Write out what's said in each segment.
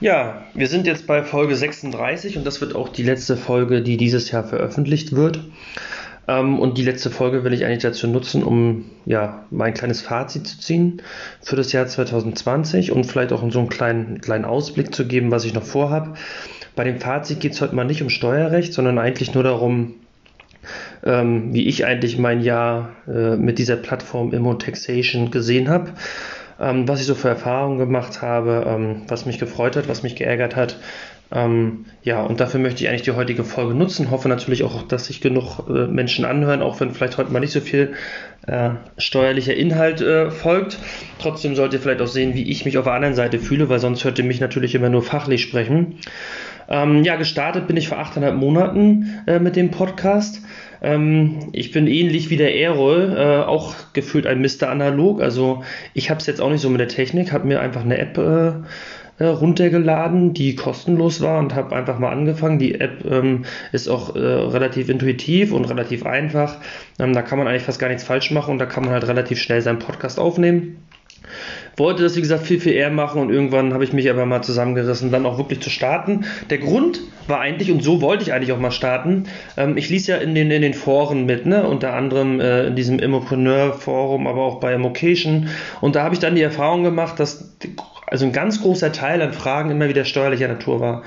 Ja, wir sind jetzt bei Folge 36 und das wird auch die letzte Folge, die dieses Jahr veröffentlicht wird. Ähm, und die letzte Folge will ich eigentlich dazu nutzen, um ja mein kleines Fazit zu ziehen für das Jahr 2020 und vielleicht auch so einen kleinen, kleinen Ausblick zu geben, was ich noch vorhabe. Bei dem Fazit geht es heute mal nicht um Steuerrecht, sondern eigentlich nur darum, ähm, wie ich eigentlich mein Jahr äh, mit dieser Plattform Immo Taxation gesehen habe ähm, was ich so für Erfahrungen gemacht habe, ähm, was mich gefreut hat, was mich geärgert hat. Ähm, ja, und dafür möchte ich eigentlich die heutige Folge nutzen. Hoffe natürlich auch, dass sich genug äh, Menschen anhören, auch wenn vielleicht heute mal nicht so viel äh, steuerlicher Inhalt äh, folgt. Trotzdem sollt ihr vielleicht auch sehen, wie ich mich auf der anderen Seite fühle, weil sonst hört ihr mich natürlich immer nur fachlich sprechen. Ähm, ja, gestartet bin ich vor achteinhalb Monaten äh, mit dem Podcast. Ähm, ich bin ähnlich wie der Erol, äh, auch gefühlt ein Mr. Analog. Also ich habe es jetzt auch nicht so mit der Technik, habe mir einfach eine App äh, äh, runtergeladen, die kostenlos war und habe einfach mal angefangen. Die App ähm, ist auch äh, relativ intuitiv und relativ einfach. Ähm, da kann man eigentlich fast gar nichts falsch machen und da kann man halt relativ schnell seinen Podcast aufnehmen wollte das, wie gesagt, viel, viel eher machen und irgendwann habe ich mich aber mal zusammengerissen, dann auch wirklich zu starten. Der Grund war eigentlich, und so wollte ich eigentlich auch mal starten, ähm, ich ließ ja in den, in den Foren mit, ne? unter anderem äh, in diesem Immopreneur-Forum, aber auch bei Immocation und da habe ich dann die Erfahrung gemacht, dass also ein ganz großer Teil an Fragen immer wieder steuerlicher Natur war.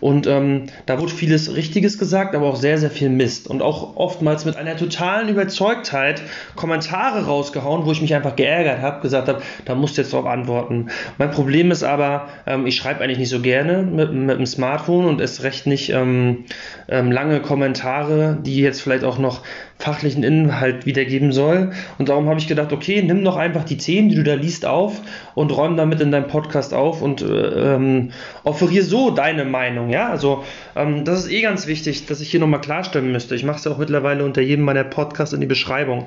Und ähm, da wurde vieles Richtiges gesagt, aber auch sehr, sehr viel Mist. Und auch oftmals mit einer totalen Überzeugtheit Kommentare rausgehauen, wo ich mich einfach geärgert habe, gesagt habe, da musst du jetzt darauf antworten. Mein Problem ist aber, ähm, ich schreibe eigentlich nicht so gerne mit, mit dem Smartphone und es recht nicht ähm, ähm, lange Kommentare, die jetzt vielleicht auch noch fachlichen Inhalt wiedergeben soll. Und darum habe ich gedacht, okay, nimm doch einfach die Themen, die du da liest, auf und räum damit in deinem Podcast auf und äh, ähm, offeriere so deine Meinung. Ja, also ähm, das ist eh ganz wichtig, dass ich hier nochmal klarstellen müsste. Ich mache es ja auch mittlerweile unter jedem meiner Podcasts in die Beschreibung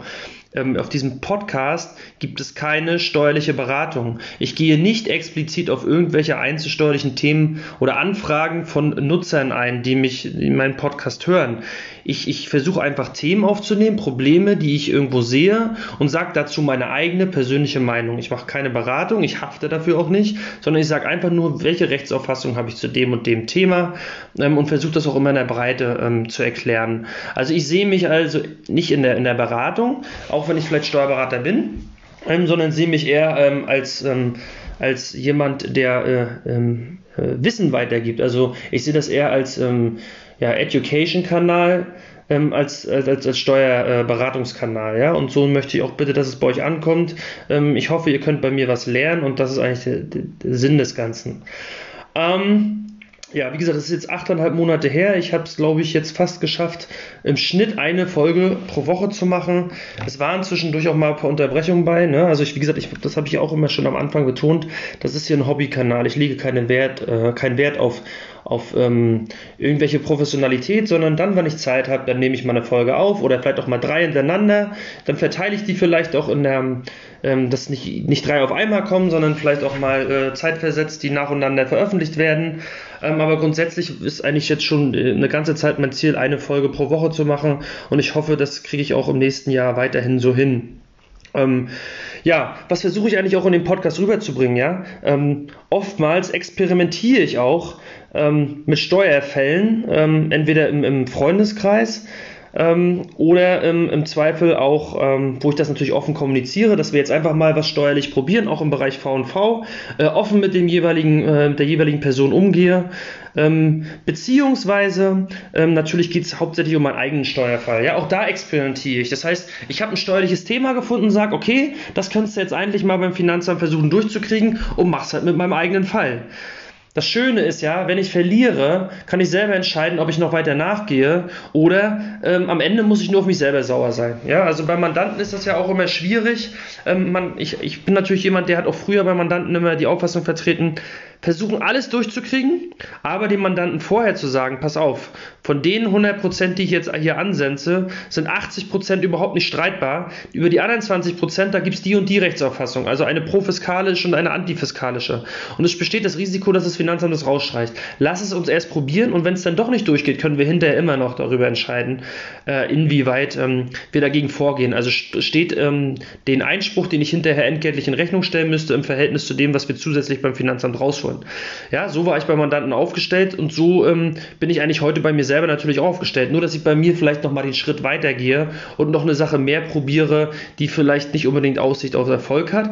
ähm, auf diesem Podcast gibt es keine steuerliche Beratung. Ich gehe nicht explizit auf irgendwelche einzelsteuerlichen Themen oder Anfragen von Nutzern ein, die mich in meinem Podcast hören. Ich, ich versuche einfach Themen aufzunehmen, Probleme, die ich irgendwo sehe und sage dazu meine eigene persönliche Meinung. Ich mache keine Beratung, ich hafte dafür auch nicht, sondern ich sage einfach nur, welche Rechtsauffassung habe ich zu dem und dem Thema ähm, und versuche das auch immer in der Breite ähm, zu erklären. Also ich sehe mich also nicht in der, in der Beratung, auch wenn ich vielleicht Steuerberater bin, ähm, sondern sehe mich eher ähm, als, ähm, als jemand, der äh, ähm, äh, Wissen weitergibt. Also ich sehe das eher als ja, Education-Kanal ähm, als, als, als Steuerberatungskanal. Äh, ja? Und so möchte ich auch bitte, dass es bei euch ankommt. Ähm, ich hoffe, ihr könnt bei mir was lernen und das ist eigentlich der, der Sinn des Ganzen. Ähm, ja, wie gesagt, das ist jetzt achteinhalb Monate her. Ich habe es, glaube ich, jetzt fast geschafft, im Schnitt eine Folge pro Woche zu machen. Es waren zwischendurch auch mal ein paar Unterbrechungen bei. Ne? Also ich, wie gesagt, ich, das habe ich auch immer schon am Anfang betont. Das ist hier ein Hobbykanal. Ich lege keinen Wert, äh, keinen Wert auf auf ähm, irgendwelche Professionalität, sondern dann, wenn ich Zeit habe, dann nehme ich mal eine Folge auf oder vielleicht auch mal drei hintereinander. Dann verteile ich die vielleicht auch in der, ähm, dass nicht, nicht drei auf einmal kommen, sondern vielleicht auch mal äh, zeitversetzt, die nacheinander veröffentlicht werden. Ähm, aber grundsätzlich ist eigentlich jetzt schon äh, eine ganze Zeit mein Ziel, eine Folge pro Woche zu machen und ich hoffe, das kriege ich auch im nächsten Jahr weiterhin so hin. Ähm, ja, was versuche ich eigentlich auch in dem Podcast rüberzubringen, ja? Ähm, oftmals experimentiere ich auch ähm, mit Steuerfällen, ähm, entweder im, im Freundeskreis ähm, oder ähm, im Zweifel auch, ähm, wo ich das natürlich offen kommuniziere, dass wir jetzt einfach mal was steuerlich probieren, auch im Bereich V&V, äh, offen mit dem jeweiligen, äh, der jeweiligen Person umgehe. Ähm, beziehungsweise ähm, natürlich geht es hauptsächlich um meinen eigenen Steuerfall. Ja, auch da experimentiere ich. Das heißt, ich habe ein steuerliches Thema gefunden, sage, okay, das könntest du jetzt eigentlich mal beim Finanzamt versuchen durchzukriegen und mach's halt mit meinem eigenen Fall. Das Schöne ist ja, wenn ich verliere, kann ich selber entscheiden, ob ich noch weiter nachgehe oder ähm, am Ende muss ich nur auf mich selber sauer sein. Ja, also bei Mandanten ist das ja auch immer schwierig. Ähm, man, ich, ich bin natürlich jemand, der hat auch früher bei Mandanten immer die Auffassung vertreten, versuchen alles durchzukriegen, aber dem Mandanten vorher zu sagen, pass auf, von den 100%, die ich jetzt hier ansetze, sind 80% überhaupt nicht streitbar. Über die anderen 20%, da gibt es die und die Rechtsauffassung, also eine profiskalische und eine antifiskalische. Und es besteht das Risiko, dass das Finanzamt das rausstreicht. Lass es uns erst probieren und wenn es dann doch nicht durchgeht, können wir hinterher immer noch darüber entscheiden, äh, inwieweit ähm, wir dagegen vorgehen. Also steht ähm, den Einspruch, den ich hinterher entgeltlich in Rechnung stellen müsste, im Verhältnis zu dem, was wir zusätzlich beim Finanzamt rausholen. Rauszuholen. Ja, so war ich bei Mandanten aufgestellt und so ähm, bin ich eigentlich heute bei mir selber natürlich auch aufgestellt. Nur, dass ich bei mir vielleicht nochmal den Schritt weitergehe und noch eine Sache mehr probiere, die vielleicht nicht unbedingt Aussicht auf Erfolg hat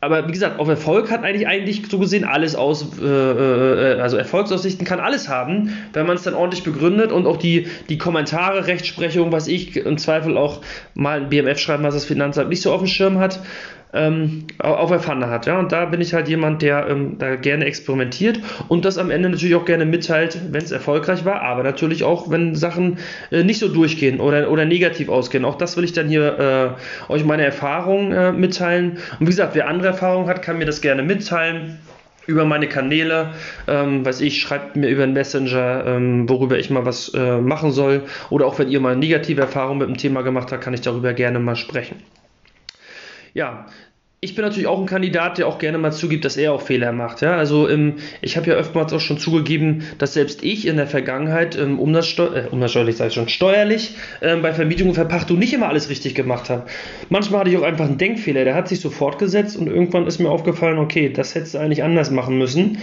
aber wie gesagt, auf Erfolg hat eigentlich eigentlich so gesehen alles aus, äh, äh, also Erfolgsaussichten kann alles haben, wenn man es dann ordentlich begründet und auch die, die Kommentare, Rechtsprechung, was ich im Zweifel auch mal ein BMF schreiben, was das Finanzamt nicht so auf dem Schirm hat, ähm, auf der Pfanne hat. Ja? Und da bin ich halt jemand, der ähm, da gerne experimentiert und das am Ende natürlich auch gerne mitteilt, wenn es erfolgreich war, aber natürlich auch, wenn Sachen äh, nicht so durchgehen oder, oder negativ ausgehen. Auch das will ich dann hier äh, euch meine Erfahrungen äh, mitteilen. Und wie gesagt, wer andere Erfahrungen hat, kann mir das gerne mitteilen über meine Kanäle, ähm, weiß ich, schreibt mir über einen Messenger, ähm, worüber ich mal was äh, machen soll. Oder auch wenn ihr mal negative Erfahrungen mit dem Thema gemacht habt, kann ich darüber gerne mal sprechen ja, ich bin natürlich auch ein Kandidat, der auch gerne mal zugibt, dass er auch Fehler macht. Ja? Also ähm, ich habe ja oftmals auch schon zugegeben, dass selbst ich in der Vergangenheit ähm, Umsatzsteu äh, umsatzsteuerlich, sage ich schon, steuerlich ähm, bei Vermietung und Verpachtung nicht immer alles richtig gemacht habe. Manchmal hatte ich auch einfach einen Denkfehler, der hat sich so fortgesetzt und irgendwann ist mir aufgefallen, okay, das hättest du eigentlich anders machen müssen.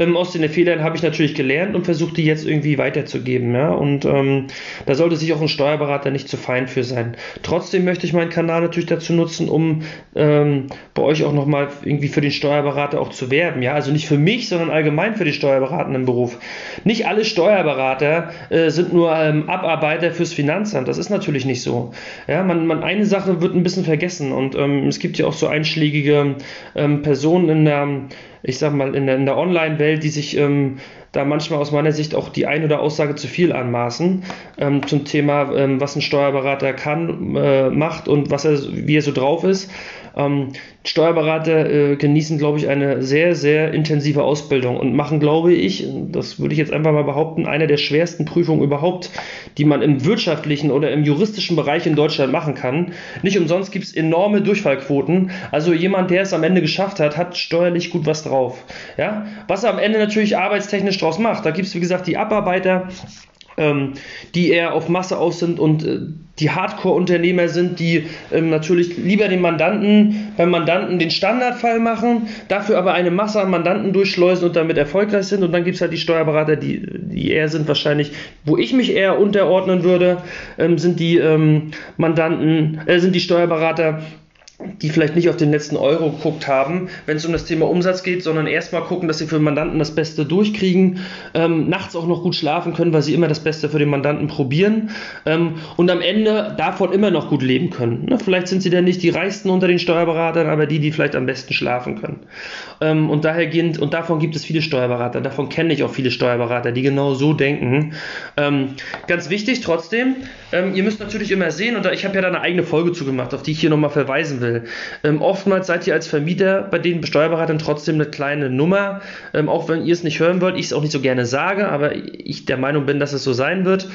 Ähm, aus den Fehlern habe ich natürlich gelernt und versuche die jetzt irgendwie weiterzugeben. Ja? Und ähm, da sollte sich auch ein Steuerberater nicht zu fein für sein. Trotzdem möchte ich meinen Kanal natürlich dazu nutzen, um ähm, bei euch auch nochmal irgendwie für den Steuerberater auch zu werben. Ja, also nicht für mich, sondern allgemein für den steuerberatenden Beruf. Nicht alle Steuerberater äh, sind nur ähm, Abarbeiter fürs Finanzamt. Das ist natürlich nicht so. Ja, man, man eine Sache wird ein bisschen vergessen und ähm, es gibt ja auch so einschlägige ähm, Personen in der ich sag mal, in der, in der Online-Welt, die sich ähm, da manchmal aus meiner Sicht auch die ein oder Aussage zu viel anmaßen ähm, zum Thema, ähm, was ein Steuerberater kann, äh, macht und was er, wie er so drauf ist. Ähm, Steuerberater äh, genießen, glaube ich, eine sehr, sehr intensive Ausbildung und machen, glaube ich, das würde ich jetzt einfach mal behaupten, eine der schwersten Prüfungen überhaupt, die man im wirtschaftlichen oder im juristischen Bereich in Deutschland machen kann. Nicht umsonst gibt es enorme Durchfallquoten. Also jemand, der es am Ende geschafft hat, hat steuerlich gut was drauf. Ja? Was er am Ende natürlich arbeitstechnisch draus macht. Da gibt es, wie gesagt, die Abarbeiter, ähm, die eher auf Masse aus sind und äh, die Hardcore-Unternehmer sind, die ähm, natürlich lieber den Mandanten beim Mandanten den Standardfall machen, dafür aber eine Masse an Mandanten durchschleusen und damit erfolgreich sind. Und dann gibt es halt die Steuerberater, die, die eher sind wahrscheinlich, wo ich mich eher unterordnen würde, ähm, sind die ähm, Mandanten, äh, sind die Steuerberater, die vielleicht nicht auf den letzten Euro geguckt haben, wenn es um das Thema Umsatz geht, sondern erstmal gucken, dass sie für den Mandanten das Beste durchkriegen, ähm, nachts auch noch gut schlafen können, weil sie immer das Beste für den Mandanten probieren ähm, und am Ende davon immer noch gut leben können. Ne? Vielleicht sind sie dann nicht die reichsten unter den Steuerberatern, aber die, die vielleicht am besten schlafen können. Ähm, und dahergehend, und davon gibt es viele Steuerberater, davon kenne ich auch viele Steuerberater, die genau so denken. Ähm, ganz wichtig trotzdem, ähm, ihr müsst natürlich immer sehen, und da, ich habe ja da eine eigene Folge zu gemacht, auf die ich hier nochmal verweisen will will. Ähm, oftmals seid ihr als Vermieter bei den Steuerberatern trotzdem eine kleine Nummer, ähm, auch wenn ihr es nicht hören wollt, ich es auch nicht so gerne sage, aber ich der Meinung bin, dass es so sein wird.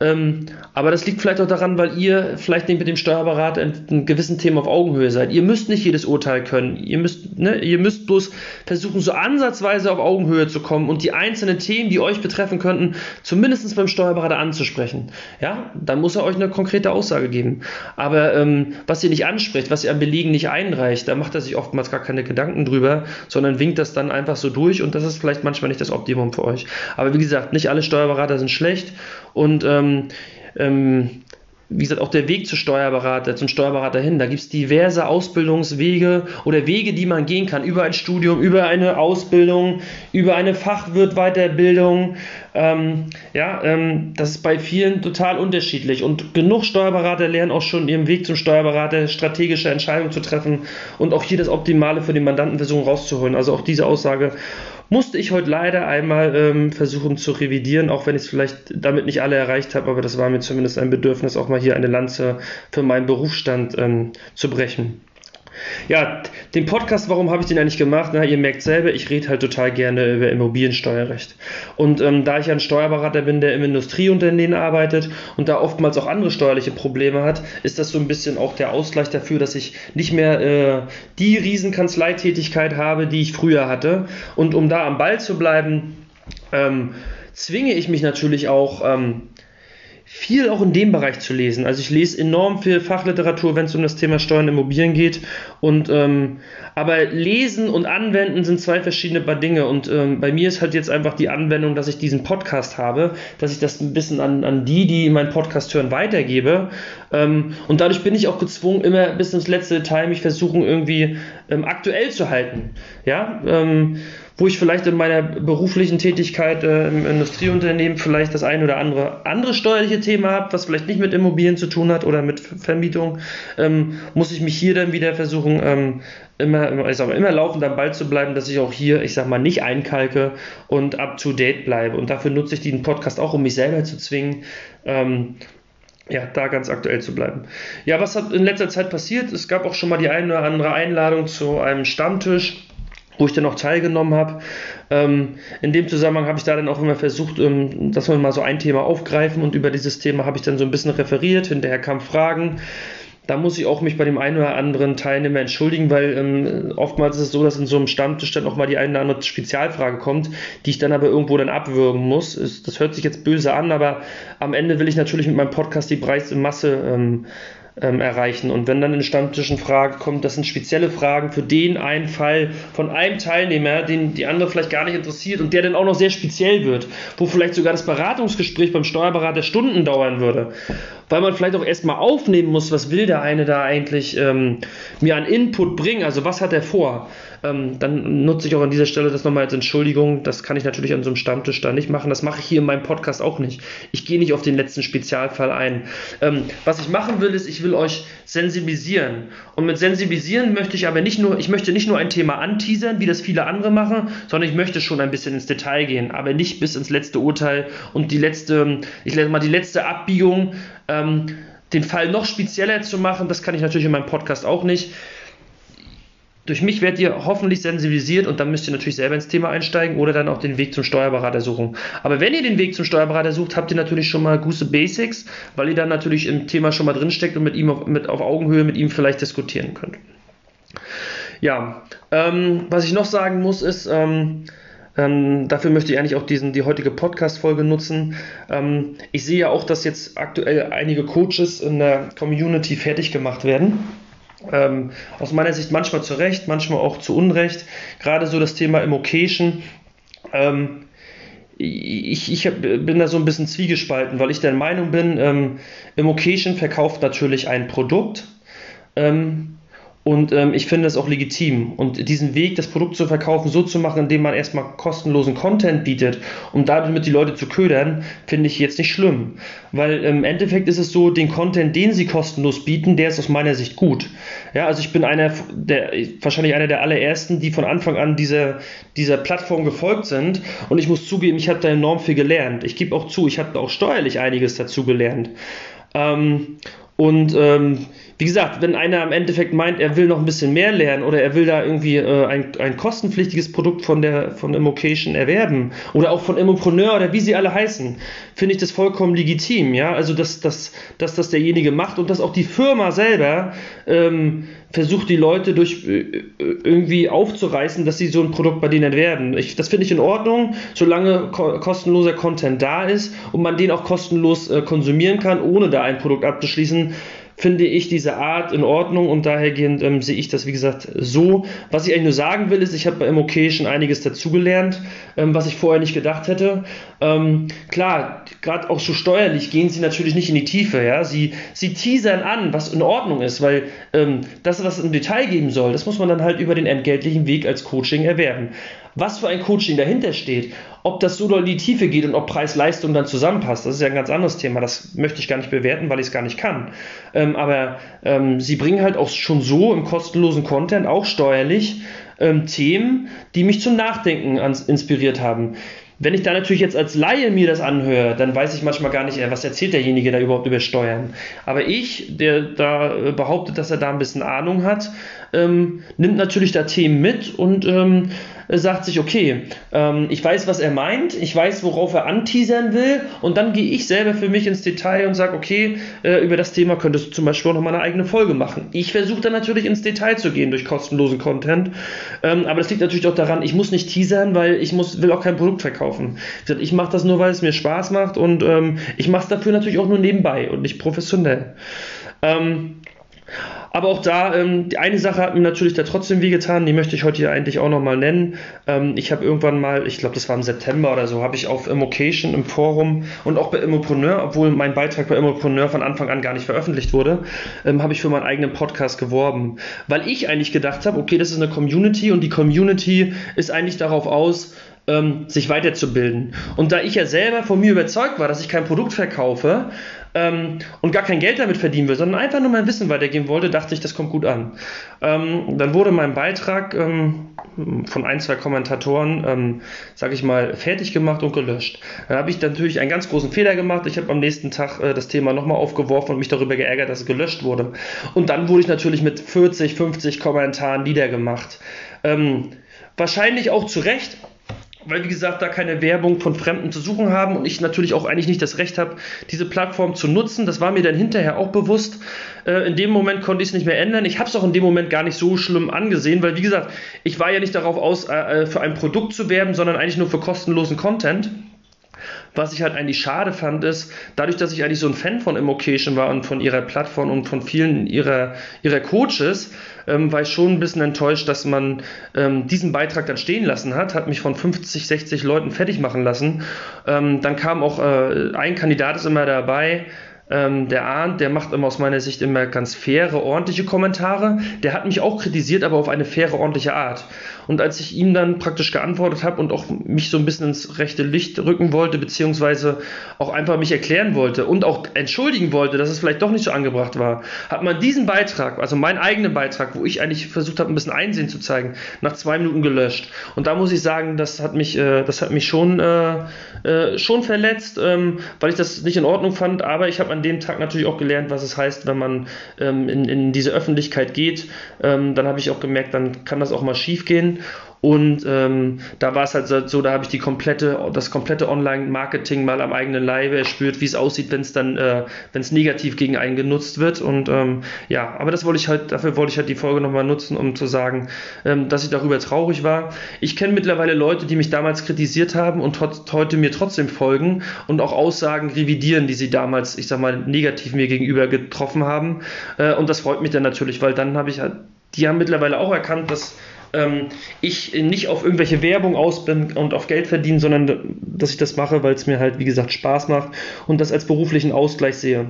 Ähm, aber das liegt vielleicht auch daran, weil ihr vielleicht nicht mit dem Steuerberater in, in gewissen Themen auf Augenhöhe seid. Ihr müsst nicht jedes Urteil können. Ihr müsst, ne, ihr müsst bloß versuchen, so ansatzweise auf Augenhöhe zu kommen und die einzelnen Themen, die euch betreffen könnten, zumindest beim Steuerberater anzusprechen. Ja, dann muss er euch eine konkrete Aussage geben. Aber ähm, was ihr nicht anspricht, was ihr an Belegen nicht einreicht, da macht er sich oftmals gar keine Gedanken drüber, sondern winkt das dann einfach so durch und das ist vielleicht manchmal nicht das Optimum für euch. Aber wie gesagt, nicht alle Steuerberater sind schlecht und ähm, ähm, wie gesagt, auch der Weg zum Steuerberater, zum Steuerberater hin. Da gibt es diverse Ausbildungswege oder Wege, die man gehen kann, über ein Studium, über eine Ausbildung, über eine Fachwirt-Weiterbildung. Ähm, ja, ähm, das ist bei vielen total unterschiedlich. Und genug Steuerberater lernen auch schon ihren Weg zum Steuerberater, strategische Entscheidungen zu treffen und auch hier das Optimale für den Mandanten rauszuholen. Also auch diese Aussage musste ich heute leider einmal ähm, versuchen zu revidieren, auch wenn ich es vielleicht damit nicht alle erreicht habe, aber das war mir zumindest ein Bedürfnis, auch mal hier eine Lanze für meinen Berufsstand ähm, zu brechen. Ja, den Podcast, warum habe ich den eigentlich gemacht? Na, ihr merkt selber, ich rede halt total gerne über Immobiliensteuerrecht. Und ähm, da ich ein Steuerberater bin, der im Industrieunternehmen arbeitet und da oftmals auch andere steuerliche Probleme hat, ist das so ein bisschen auch der Ausgleich dafür, dass ich nicht mehr äh, die Riesenkanzleitätigkeit habe, die ich früher hatte. Und um da am Ball zu bleiben, ähm, zwinge ich mich natürlich auch, ähm, viel auch in dem Bereich zu lesen. Also ich lese enorm viel Fachliteratur, wenn es um das Thema Steuern Immobilien geht. Und ähm, aber lesen und anwenden sind zwei verschiedene Dinge. Und ähm, bei mir ist halt jetzt einfach die Anwendung, dass ich diesen Podcast habe, dass ich das ein bisschen an, an die, die meinen Podcast hören, weitergebe. Ähm, und dadurch bin ich auch gezwungen, immer bis ins letzte Detail mich versuchen, irgendwie ähm, aktuell zu halten. Ja, ähm, wo ich vielleicht in meiner beruflichen Tätigkeit äh, im Industrieunternehmen vielleicht das ein oder andere andere steuerliche Thema habe, was vielleicht nicht mit Immobilien zu tun hat oder mit Vermietung, ähm, muss ich mich hier dann wieder versuchen, ähm, immer, ich sag mal, immer laufend am Ball zu bleiben, dass ich auch hier, ich sag mal, nicht einkalke und up to date bleibe. Und dafür nutze ich diesen Podcast auch, um mich selber zu zwingen, ähm, ja, da ganz aktuell zu bleiben. Ja, was hat in letzter Zeit passiert? Es gab auch schon mal die eine oder andere Einladung zu einem Stammtisch wo ich dann auch teilgenommen habe. Ähm, in dem Zusammenhang habe ich da dann auch immer versucht, ähm, dass wir mal so ein Thema aufgreifen und über dieses Thema habe ich dann so ein bisschen referiert. Hinterher kamen Fragen. Da muss ich auch mich bei dem einen oder anderen Teilnehmer entschuldigen, weil ähm, oftmals ist es so, dass in so einem Stammtisch dann auch mal die eine oder andere Spezialfrage kommt, die ich dann aber irgendwo dann abwürgen muss. Das hört sich jetzt böse an, aber am Ende will ich natürlich mit meinem Podcast die breite Masse ähm, ähm, erreichen. Und wenn dann in Stammtischen Fragen kommt, das sind spezielle Fragen für den einen Fall von einem Teilnehmer, den die andere vielleicht gar nicht interessiert und der dann auch noch sehr speziell wird, wo vielleicht sogar das Beratungsgespräch beim Steuerberater Stunden dauern würde weil man vielleicht auch erstmal aufnehmen muss, was will der eine da eigentlich ähm, mir an Input bringen, also was hat er vor. Ähm, dann nutze ich auch an dieser Stelle das nochmal als Entschuldigung, das kann ich natürlich an so einem Stammtisch da nicht machen, das mache ich hier in meinem Podcast auch nicht. Ich gehe nicht auf den letzten Spezialfall ein. Ähm, was ich machen will, ist, ich will euch sensibilisieren. Und mit sensibilisieren möchte ich aber nicht nur, ich möchte nicht nur ein Thema anteasern, wie das viele andere machen, sondern ich möchte schon ein bisschen ins Detail gehen, aber nicht bis ins letzte Urteil und die letzte, ich nenne mal die letzte Abbiegung ähm, den Fall noch spezieller zu machen, das kann ich natürlich in meinem Podcast auch nicht. Durch mich werdet ihr hoffentlich sensibilisiert und dann müsst ihr natürlich selber ins Thema einsteigen oder dann auch den Weg zum Steuerberater suchen. Aber wenn ihr den Weg zum Steuerberater sucht, habt ihr natürlich schon mal gute Basics, weil ihr dann natürlich im Thema schon mal drinsteckt und mit ihm auf, mit auf Augenhöhe mit ihm vielleicht diskutieren könnt. Ja, ähm, was ich noch sagen muss ist, ähm, ähm, dafür möchte ich eigentlich auch diesen, die heutige Podcast-Folge nutzen. Ähm, ich sehe ja auch, dass jetzt aktuell einige Coaches in der Community fertig gemacht werden. Ähm, aus meiner Sicht manchmal zu Recht, manchmal auch zu Unrecht. Gerade so das Thema Immocation. Ähm, ich, ich bin da so ein bisschen zwiegespalten, weil ich der Meinung bin, ähm, Immocation verkauft natürlich ein Produkt. Ähm, und ähm, ich finde es auch legitim. Und diesen Weg, das Produkt zu verkaufen, so zu machen, indem man erstmal kostenlosen Content bietet, um damit die Leute zu ködern, finde ich jetzt nicht schlimm. Weil im Endeffekt ist es so, den Content, den sie kostenlos bieten, der ist aus meiner Sicht gut. Ja, also ich bin einer der, wahrscheinlich einer der allerersten, die von Anfang an dieser, dieser Plattform gefolgt sind. Und ich muss zugeben, ich habe da enorm viel gelernt. Ich gebe auch zu, ich habe auch steuerlich einiges dazu gelernt. Ähm, und ähm, wie gesagt, wenn einer im Endeffekt meint, er will noch ein bisschen mehr lernen oder er will da irgendwie äh, ein, ein kostenpflichtiges Produkt von der von Immocation erwerben oder auch von Immopreneur oder wie sie alle heißen, finde ich das vollkommen legitim. Ja, also dass, dass, dass das derjenige macht und dass auch die Firma selber ähm, versucht, die Leute durch äh, irgendwie aufzureißen, dass sie so ein Produkt bei denen erwerben. Ich, das finde ich in Ordnung, solange ko kostenloser Content da ist und man den auch kostenlos äh, konsumieren kann, ohne da ein Produkt abzuschließen finde ich diese Art in Ordnung und dahergehend ähm, sehe ich das, wie gesagt, so. Was ich eigentlich nur sagen will, ist, ich habe bei MOK schon einiges dazugelernt, ähm, was ich vorher nicht gedacht hätte. Ähm, klar, gerade auch so steuerlich gehen sie natürlich nicht in die Tiefe, ja. Sie, sie teasern an, was in Ordnung ist, weil ähm, das, was es im Detail geben soll, das muss man dann halt über den entgeltlichen Weg als Coaching erwerben was für ein Coaching dahinter steht, ob das so doll in die Tiefe geht und ob Preis-Leistung dann zusammenpasst, das ist ja ein ganz anderes Thema. Das möchte ich gar nicht bewerten, weil ich es gar nicht kann. Ähm, aber ähm, sie bringen halt auch schon so im kostenlosen Content, auch steuerlich, ähm, Themen, die mich zum Nachdenken inspiriert haben. Wenn ich da natürlich jetzt als Laie mir das anhöre, dann weiß ich manchmal gar nicht, äh, was erzählt derjenige da überhaupt über Steuern. Aber ich, der da äh, behauptet, dass er da ein bisschen Ahnung hat, ähm, nimmt natürlich da Themen mit und ähm, sagt sich, okay, ähm, ich weiß, was er meint, ich weiß, worauf er anteasern will und dann gehe ich selber für mich ins Detail und sage, okay, äh, über das Thema könntest du zum Beispiel auch noch mal eine eigene Folge machen. Ich versuche dann natürlich ins Detail zu gehen durch kostenlosen Content, ähm, aber das liegt natürlich auch daran, ich muss nicht teasern, weil ich muss, will auch kein Produkt verkaufen. Ich mache das nur, weil es mir Spaß macht und ähm, ich mache es dafür natürlich auch nur nebenbei und nicht professionell. Ähm, aber auch da, ähm, die eine Sache hat mir natürlich da trotzdem wehgetan, die möchte ich heute hier eigentlich auch nochmal nennen. Ähm, ich habe irgendwann mal, ich glaube, das war im September oder so, habe ich auf Immocation im Forum und auch bei Immopreneur, obwohl mein Beitrag bei Immopreneur von Anfang an gar nicht veröffentlicht wurde, ähm, habe ich für meinen eigenen Podcast geworben. Weil ich eigentlich gedacht habe, okay, das ist eine Community und die Community ist eigentlich darauf aus, ähm, sich weiterzubilden. Und da ich ja selber von mir überzeugt war, dass ich kein Produkt verkaufe, ähm, und gar kein Geld damit verdienen will, sondern einfach nur mein Wissen weitergeben wollte, dachte ich, das kommt gut an. Ähm, dann wurde mein Beitrag ähm, von ein, zwei Kommentatoren, ähm, sage ich mal, fertig gemacht und gelöscht. Dann habe ich natürlich einen ganz großen Fehler gemacht. Ich habe am nächsten Tag äh, das Thema nochmal aufgeworfen und mich darüber geärgert, dass es gelöscht wurde. Und dann wurde ich natürlich mit 40, 50 Kommentaren niedergemacht. Ähm, wahrscheinlich auch zu Recht, weil wie gesagt, da keine Werbung von Fremden zu suchen haben und ich natürlich auch eigentlich nicht das Recht habe, diese Plattform zu nutzen. Das war mir dann hinterher auch bewusst. Äh, in dem Moment konnte ich es nicht mehr ändern. Ich habe es auch in dem Moment gar nicht so schlimm angesehen, weil wie gesagt, ich war ja nicht darauf aus, äh, für ein Produkt zu werben, sondern eigentlich nur für kostenlosen Content. Was ich halt eigentlich schade fand, ist, dadurch, dass ich eigentlich so ein Fan von Immocation war und von ihrer Plattform und von vielen ihrer, ihrer Coaches, ähm, war ich schon ein bisschen enttäuscht, dass man ähm, diesen Beitrag dann stehen lassen hat, hat mich von 50, 60 Leuten fertig machen lassen. Ähm, dann kam auch äh, ein Kandidat ist immer dabei, ähm, der Arndt, der macht immer aus meiner Sicht immer ganz faire, ordentliche Kommentare. Der hat mich auch kritisiert, aber auf eine faire, ordentliche Art. Und als ich ihm dann praktisch geantwortet habe und auch mich so ein bisschen ins rechte Licht rücken wollte, beziehungsweise auch einfach mich erklären wollte und auch entschuldigen wollte, dass es vielleicht doch nicht so angebracht war, hat man diesen Beitrag, also meinen eigenen Beitrag, wo ich eigentlich versucht habe, ein bisschen Einsehen zu zeigen, nach zwei Minuten gelöscht. Und da muss ich sagen, das hat mich, äh, das hat mich schon, äh, äh, schon verletzt, ähm, weil ich das nicht in Ordnung fand. Aber ich habe an dem Tag natürlich auch gelernt, was es heißt, wenn man ähm, in, in diese Öffentlichkeit geht. Ähm, dann habe ich auch gemerkt, dann kann das auch mal schief gehen. Und ähm, da war es halt so, da habe ich die komplette, das komplette Online-Marketing mal am eigenen Leibe erspürt, wie es aussieht, wenn es dann, äh, wenn es negativ gegen einen genutzt wird. Und ähm, ja, aber das wollte ich halt, dafür wollte ich halt die Folge nochmal nutzen, um zu sagen, ähm, dass ich darüber traurig war. Ich kenne mittlerweile Leute, die mich damals kritisiert haben und heute mir trotzdem folgen und auch Aussagen revidieren, die sie damals, ich sag mal, negativ mir gegenüber getroffen haben. Äh, und das freut mich dann natürlich, weil dann habe ich halt, die haben mittlerweile auch erkannt, dass ähm, ich nicht auf irgendwelche Werbung aus bin und auf Geld verdiene, sondern dass ich das mache, weil es mir halt, wie gesagt, Spaß macht und das als beruflichen Ausgleich sehe.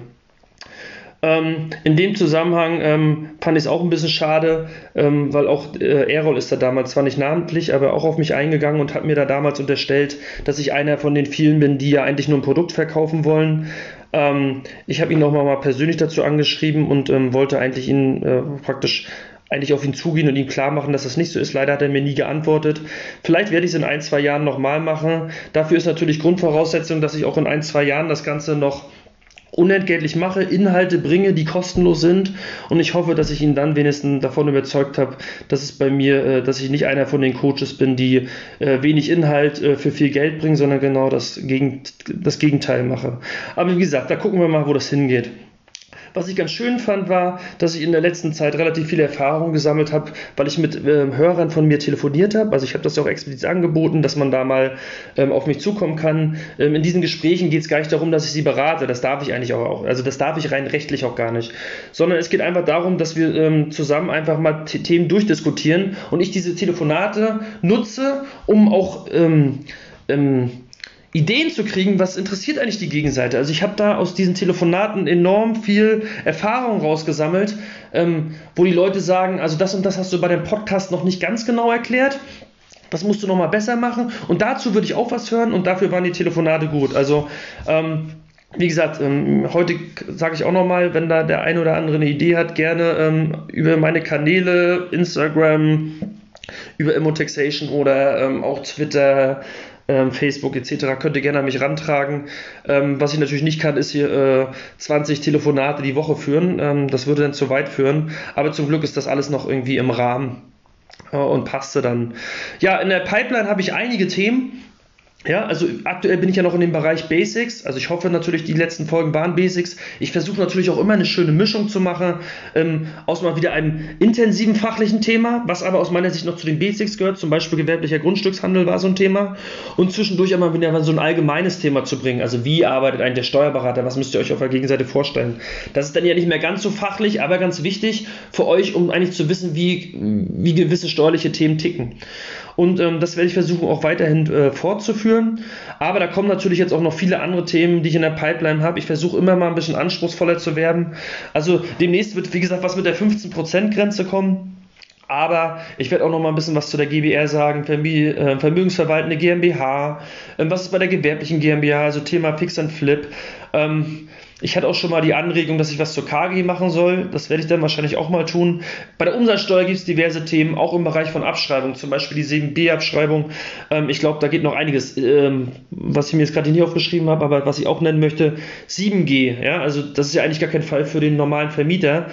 Ähm, in dem Zusammenhang ähm, fand ich es auch ein bisschen schade, ähm, weil auch äh, Errol ist da damals zwar nicht namentlich, aber auch auf mich eingegangen und hat mir da damals unterstellt, dass ich einer von den vielen bin, die ja eigentlich nur ein Produkt verkaufen wollen. Ähm, ich habe ihn nochmal mal persönlich dazu angeschrieben und ähm, wollte eigentlich ihn äh, praktisch eigentlich auf ihn zugehen und ihm klar machen, dass das nicht so ist. Leider hat er mir nie geantwortet. Vielleicht werde ich es in ein, zwei Jahren nochmal machen. Dafür ist natürlich Grundvoraussetzung, dass ich auch in ein, zwei Jahren das Ganze noch unentgeltlich mache, Inhalte bringe, die kostenlos sind und ich hoffe, dass ich ihn dann wenigstens davon überzeugt habe, dass es bei mir, äh, dass ich nicht einer von den Coaches bin, die äh, wenig Inhalt äh, für viel Geld bringen, sondern genau das, das Gegenteil mache. Aber wie gesagt, da gucken wir mal, wo das hingeht. Was ich ganz schön fand, war, dass ich in der letzten Zeit relativ viele Erfahrungen gesammelt habe, weil ich mit ähm, Hörern von mir telefoniert habe. Also ich habe das ja auch explizit angeboten, dass man da mal ähm, auf mich zukommen kann. Ähm, in diesen Gesprächen geht es gar nicht darum, dass ich sie berate. Das darf ich eigentlich auch. Also das darf ich rein rechtlich auch gar nicht. Sondern es geht einfach darum, dass wir ähm, zusammen einfach mal Themen durchdiskutieren und ich diese Telefonate nutze, um auch ähm, ähm, Ideen zu kriegen, was interessiert eigentlich die Gegenseite. Also ich habe da aus diesen Telefonaten enorm viel Erfahrung rausgesammelt, ähm, wo die Leute sagen, also das und das hast du bei dem Podcast noch nicht ganz genau erklärt. Das musst du noch mal besser machen. Und dazu würde ich auch was hören und dafür waren die Telefonate gut. Also ähm, wie gesagt, ähm, heute sage ich auch noch mal, wenn da der eine oder andere eine Idee hat, gerne ähm, über meine Kanäle, Instagram, über Immotaxation oder ähm, auch Twitter, ähm, Facebook etc. könnt ihr gerne an mich rantragen. Ähm, was ich natürlich nicht kann, ist hier äh, 20 Telefonate die Woche führen. Ähm, das würde dann zu weit führen. Aber zum Glück ist das alles noch irgendwie im Rahmen äh, und passte dann. Ja, in der Pipeline habe ich einige Themen. Ja, also aktuell bin ich ja noch in dem Bereich Basics. Also ich hoffe natürlich, die letzten Folgen waren Basics. Ich versuche natürlich auch immer eine schöne Mischung zu machen ähm, aus mal wieder einem intensiven fachlichen Thema, was aber aus meiner Sicht noch zu den Basics gehört. Zum Beispiel gewerblicher Grundstückshandel war so ein Thema. Und zwischendurch immer wieder so ein allgemeines Thema zu bringen. Also wie arbeitet eigentlich der Steuerberater? Was müsst ihr euch auf der Gegenseite vorstellen? Das ist dann ja nicht mehr ganz so fachlich, aber ganz wichtig für euch, um eigentlich zu wissen, wie, wie gewisse steuerliche Themen ticken. Und ähm, das werde ich versuchen auch weiterhin äh, fortzuführen. Aber da kommen natürlich jetzt auch noch viele andere Themen, die ich in der Pipeline habe. Ich versuche immer mal ein bisschen anspruchsvoller zu werden. Also demnächst wird, wie gesagt, was mit der 15%-Grenze kommen. Aber ich werde auch noch mal ein bisschen was zu der GBR sagen, äh, vermögensverwaltende GmbH, ähm, was ist bei der gewerblichen GmbH, also Thema Fix and Flip. Ähm, ich hatte auch schon mal die Anregung, dass ich was zur KG machen soll. Das werde ich dann wahrscheinlich auch mal tun. Bei der Umsatzsteuer gibt es diverse Themen, auch im Bereich von Abschreibung, zum Beispiel die 7b-Abschreibung. Ähm, ich glaube, da geht noch einiges, ähm, was ich mir jetzt gerade nicht aufgeschrieben habe, aber was ich auch nennen möchte. 7G, ja, also das ist ja eigentlich gar kein Fall für den normalen Vermieter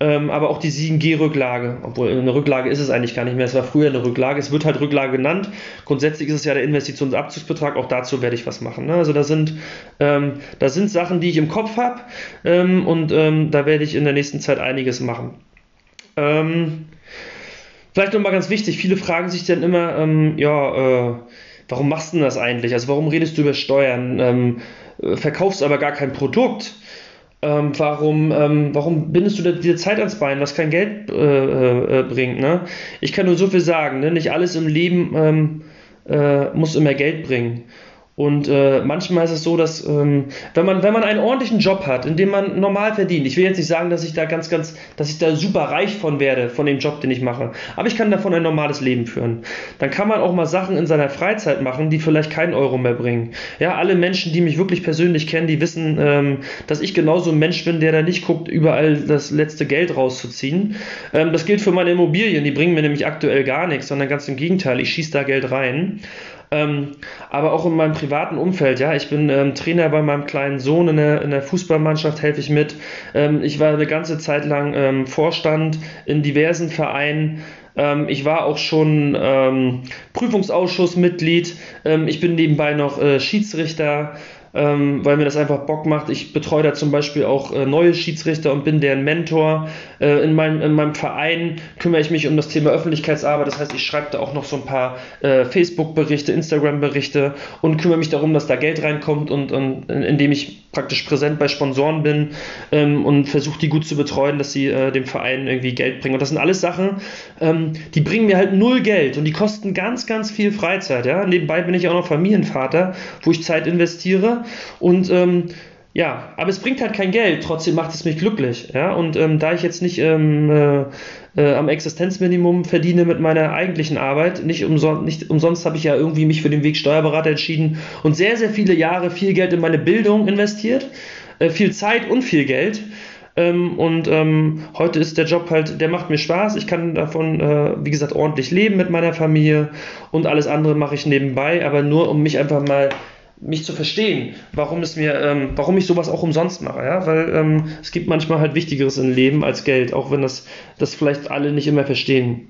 ähm, aber auch die 7G-Rücklage, obwohl eine Rücklage ist es eigentlich gar nicht mehr, es war früher eine Rücklage, es wird halt Rücklage genannt. Grundsätzlich ist es ja der Investitionsabzugsbetrag, auch dazu werde ich was machen. Ne? Also da sind, ähm, da sind Sachen, die ich im Kopf habe ähm, und ähm, da werde ich in der nächsten Zeit einiges machen. Ähm, vielleicht nochmal ganz wichtig, viele fragen sich dann immer, ähm, ja, äh, warum machst du das eigentlich? Also warum redest du über Steuern? Äh, verkaufst aber gar kein Produkt ähm, warum, ähm, warum bindest du dir Zeit ans Bein, was kein Geld äh, äh, bringt? Ne? Ich kann nur so viel sagen, ne? nicht alles im Leben ähm, äh, muss immer Geld bringen. Und äh, manchmal ist es so, dass ähm, wenn man wenn man einen ordentlichen Job hat, in dem man normal verdient, ich will jetzt nicht sagen, dass ich da ganz ganz, dass ich da super reich von werde von dem Job, den ich mache, aber ich kann davon ein normales Leben führen. Dann kann man auch mal Sachen in seiner Freizeit machen, die vielleicht keinen Euro mehr bringen. Ja, alle Menschen, die mich wirklich persönlich kennen, die wissen, ähm, dass ich genauso ein Mensch bin, der da nicht guckt, überall das letzte Geld rauszuziehen. Ähm, das gilt für meine Immobilien, die bringen mir nämlich aktuell gar nichts, sondern ganz im Gegenteil, ich schieße da Geld rein. Ähm, aber auch in meinem privaten Umfeld, ja. Ich bin ähm, Trainer bei meinem kleinen Sohn in der, in der Fußballmannschaft, helfe ich mit. Ähm, ich war eine ganze Zeit lang ähm, Vorstand in diversen Vereinen. Ähm, ich war auch schon ähm, Prüfungsausschussmitglied. ich bin nebenbei noch äh, Schiedsrichter ähm, weil mir das einfach Bock macht. Ich betreue da zum Beispiel auch äh, neue Schiedsrichter und bin deren Mentor. Äh, in, mein, in meinem Verein kümmere ich mich um das Thema Öffentlichkeitsarbeit. Das heißt, ich schreibe da auch noch so ein paar äh, Facebook-Berichte, Instagram-Berichte und kümmere mich darum, dass da Geld reinkommt und, und indem ich praktisch präsent bei Sponsoren bin ähm, und versuche die gut zu betreuen, dass sie äh, dem Verein irgendwie Geld bringen. Und das sind alles Sachen, ähm, die bringen mir halt null Geld und die kosten ganz, ganz viel Freizeit. Ja? Nebenbei bin ich auch noch Familienvater, wo ich Zeit investiere und ähm, ja, aber es bringt halt kein Geld, trotzdem macht es mich glücklich. Ja? Und ähm, da ich jetzt nicht ähm, äh, äh, am Existenzminimum verdiene mit meiner eigentlichen Arbeit, nicht, umson nicht umsonst habe ich ja irgendwie mich für den Weg Steuerberater entschieden und sehr, sehr viele Jahre viel Geld in meine Bildung investiert, äh, viel Zeit und viel Geld. Ähm, und ähm, heute ist der Job halt, der macht mir Spaß. Ich kann davon, äh, wie gesagt, ordentlich leben mit meiner Familie und alles andere mache ich nebenbei, aber nur um mich einfach mal mich zu verstehen, warum es mir, ähm, warum ich sowas auch umsonst mache, ja, weil ähm, es gibt manchmal halt Wichtigeres im Leben als Geld, auch wenn das, das vielleicht alle nicht immer verstehen.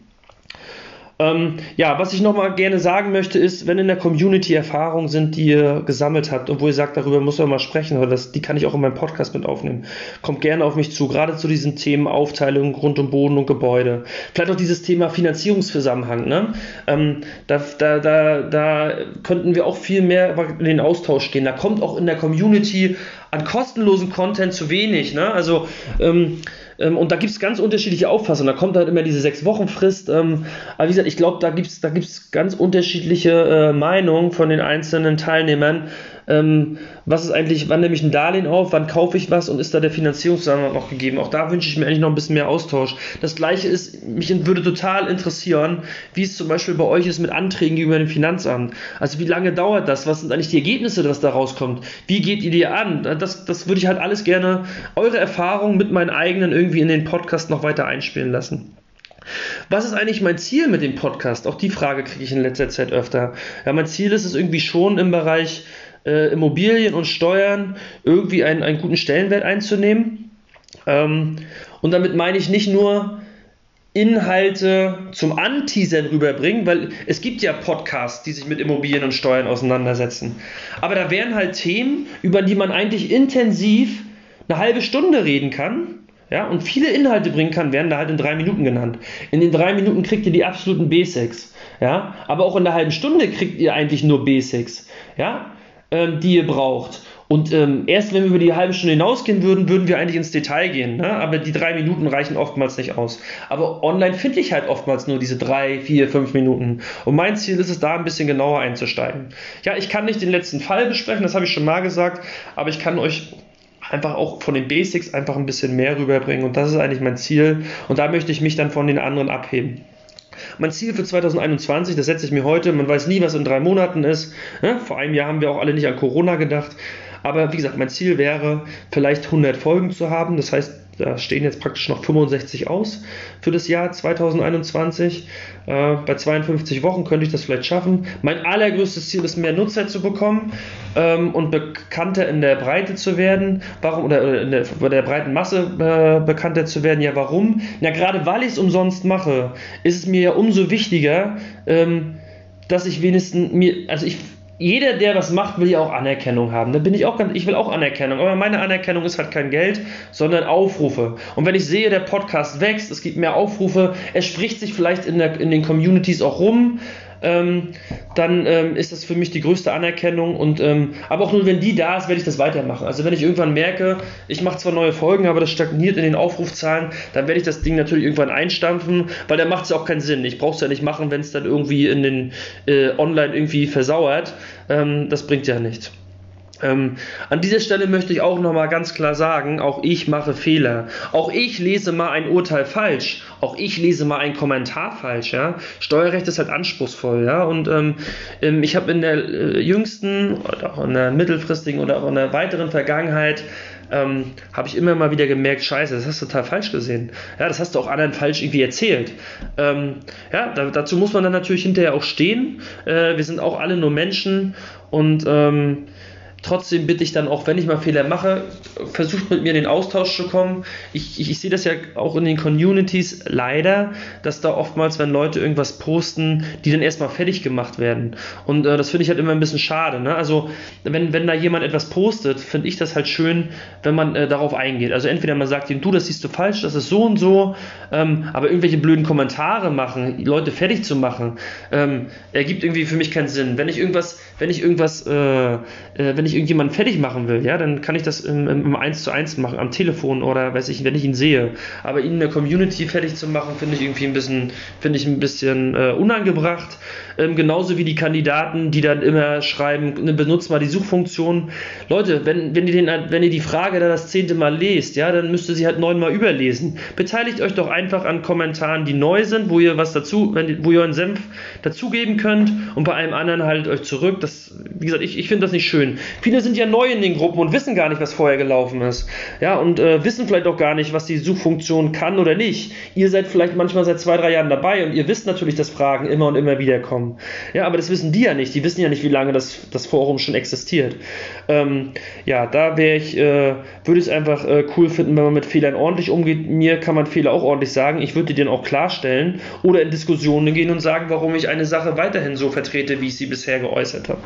Ähm, ja, was ich nochmal gerne sagen möchte, ist, wenn in der Community Erfahrungen sind, die ihr gesammelt habt und wo ihr sagt, darüber muss man mal sprechen, oder das, die kann ich auch in meinem Podcast mit aufnehmen, kommt gerne auf mich zu, gerade zu diesen Themen Aufteilung, Grund und Boden und Gebäude. Vielleicht auch dieses Thema Finanzierungszusammenhang, ne? Ähm, da, da, da, da könnten wir auch viel mehr in den Austausch gehen. Da kommt auch in der Community an kostenlosen Content zu wenig, ne? Also, ähm, und da gibt es ganz unterschiedliche Auffassungen. Da kommt halt immer diese sechs Wochen Frist. Ähm, aber wie gesagt, ich glaube, da gibt es da gibt's ganz unterschiedliche äh, Meinungen von den einzelnen Teilnehmern ähm, was ist eigentlich, wann nehme ich ein Darlehen auf, wann kaufe ich was und ist da der Finanzierungszusammenhang noch gegeben? Auch da wünsche ich mir eigentlich noch ein bisschen mehr Austausch. Das gleiche ist, mich würde total interessieren, wie es zum Beispiel bei euch ist mit Anträgen gegenüber dem Finanzamt. Also wie lange dauert das? Was sind eigentlich die Ergebnisse, was da rauskommt? Wie geht ihr die an? Das, das würde ich halt alles gerne, eure Erfahrungen mit meinen eigenen irgendwie in den Podcast noch weiter einspielen lassen. Was ist eigentlich mein Ziel mit dem Podcast? Auch die Frage kriege ich in letzter Zeit öfter. Ja, mein Ziel ist es irgendwie schon im Bereich äh, Immobilien und Steuern irgendwie einen, einen guten Stellenwert einzunehmen. Ähm, und damit meine ich nicht nur Inhalte zum Anteasern rüberbringen, weil es gibt ja Podcasts, die sich mit Immobilien und Steuern auseinandersetzen. Aber da wären halt Themen, über die man eigentlich intensiv eine halbe Stunde reden kann ja, und viele Inhalte bringen kann, werden da halt in drei Minuten genannt. In den drei Minuten kriegt ihr die absoluten Basics, ja, aber auch in der halben Stunde kriegt ihr eigentlich nur Basics, ja, ähm, die ihr braucht. Und ähm, erst wenn wir über die halbe Stunde hinausgehen würden, würden wir eigentlich ins Detail gehen. Ne? Aber die drei Minuten reichen oftmals nicht aus. Aber online finde ich halt oftmals nur diese drei, vier, fünf Minuten. Und mein Ziel ist es, da ein bisschen genauer einzusteigen. Ja, ich kann nicht den letzten Fall besprechen, das habe ich schon mal gesagt, aber ich kann euch einfach auch von den Basics einfach ein bisschen mehr rüberbringen. Und das ist eigentlich mein Ziel. Und da möchte ich mich dann von den anderen abheben. Mein Ziel für 2021, das setze ich mir heute, man weiß nie, was in drei Monaten ist. Vor einem Jahr haben wir auch alle nicht an Corona gedacht. Aber wie gesagt, mein Ziel wäre, vielleicht 100 Folgen zu haben. Das heißt, da stehen jetzt praktisch noch 65 aus für das Jahr 2021. Äh, bei 52 Wochen könnte ich das vielleicht schaffen. Mein allergrößtes Ziel ist, mehr Nutzer zu bekommen ähm, und bekannter in der Breite zu werden. Warum? Oder in der, bei der breiten Masse äh, bekannter zu werden. Ja, warum? Na, gerade weil ich es umsonst mache, ist es mir ja umso wichtiger, ähm, dass ich wenigstens mir, also ich jeder, der was macht, will ja auch Anerkennung haben. Da bin ich auch ganz, ich will auch Anerkennung. Aber meine Anerkennung ist halt kein Geld, sondern Aufrufe. Und wenn ich sehe, der Podcast wächst, es gibt mehr Aufrufe, er spricht sich vielleicht in, der, in den Communities auch rum, ähm, dann ähm, ist das für mich die größte Anerkennung. Und ähm, aber auch nur wenn die da ist, werde ich das weitermachen. Also wenn ich irgendwann merke, ich mache zwar neue Folgen, aber das stagniert in den Aufrufzahlen, dann werde ich das Ding natürlich irgendwann einstampfen, weil da macht es ja auch keinen Sinn. Ich brauche es ja nicht machen, wenn es dann irgendwie in den äh, Online irgendwie versauert. Ähm, das bringt ja nichts. Ähm, an dieser Stelle möchte ich auch nochmal ganz klar sagen, auch ich mache Fehler. Auch ich lese mal ein Urteil falsch. Auch ich lese mal einen Kommentar falsch. Ja? Steuerrecht ist halt anspruchsvoll. Ja? Und ähm, ähm ich habe in der äh, jüngsten oder auch in der mittelfristigen oder auch in der weiteren Vergangenheit ähm, habe ich immer mal wieder gemerkt, scheiße, das hast du total falsch gesehen. Ja, das hast du auch anderen falsch irgendwie erzählt. Ähm, ja, da, dazu muss man dann natürlich hinterher auch stehen. Äh, wir sind auch alle nur Menschen und ähm, Trotzdem bitte ich dann auch, wenn ich mal Fehler mache, versucht mit mir in den Austausch zu kommen. Ich, ich, ich sehe das ja auch in den Communities leider, dass da oftmals, wenn Leute irgendwas posten, die dann erstmal fertig gemacht werden. Und äh, das finde ich halt immer ein bisschen schade. Ne? Also, wenn, wenn da jemand etwas postet, finde ich das halt schön, wenn man äh, darauf eingeht. Also, entweder man sagt ihm, du, das siehst du falsch, das ist so und so, ähm, aber irgendwelche blöden Kommentare machen, Leute fertig zu machen, ähm, ergibt irgendwie für mich keinen Sinn. Wenn ich irgendwas, wenn ich irgendwas, äh, äh wenn ich irgendjemanden fertig machen will, ja, dann kann ich das im, im 1 zu 1 machen, am Telefon oder weiß ich, wenn ich ihn sehe. Aber ihn in der Community fertig zu machen, finde ich irgendwie ein bisschen, finde ich ein bisschen äh, unangebracht. Ähm, genauso wie die Kandidaten, die dann immer schreiben, ne, benutzt mal die Suchfunktion. Leute, wenn, wenn, ihr den, wenn ihr die Frage da das zehnte Mal lest, ja, dann müsst ihr sie halt neunmal überlesen. Beteiligt euch doch einfach an Kommentaren, die neu sind, wo ihr was dazu, wenn, wo ihr euren Senf dazugeben könnt und bei einem anderen haltet euch zurück. Das, wie gesagt, ich, ich finde das nicht schön. Viele sind ja neu in den Gruppen und wissen gar nicht, was vorher gelaufen ist. Ja, und äh, wissen vielleicht auch gar nicht, was die Suchfunktion kann oder nicht. Ihr seid vielleicht manchmal seit zwei, drei Jahren dabei und ihr wisst natürlich, dass Fragen immer und immer wieder kommen. Ja, aber das wissen die ja nicht. Die wissen ja nicht, wie lange das, das Forum schon existiert. Ähm, ja, da wäre ich, äh, würde ich es einfach äh, cool finden, wenn man mit Fehlern ordentlich umgeht. Mir kann man Fehler auch ordentlich sagen. Ich würde die dann auch klarstellen oder in Diskussionen gehen und sagen, warum ich eine Sache weiterhin so vertrete, wie ich sie bisher geäußert habe.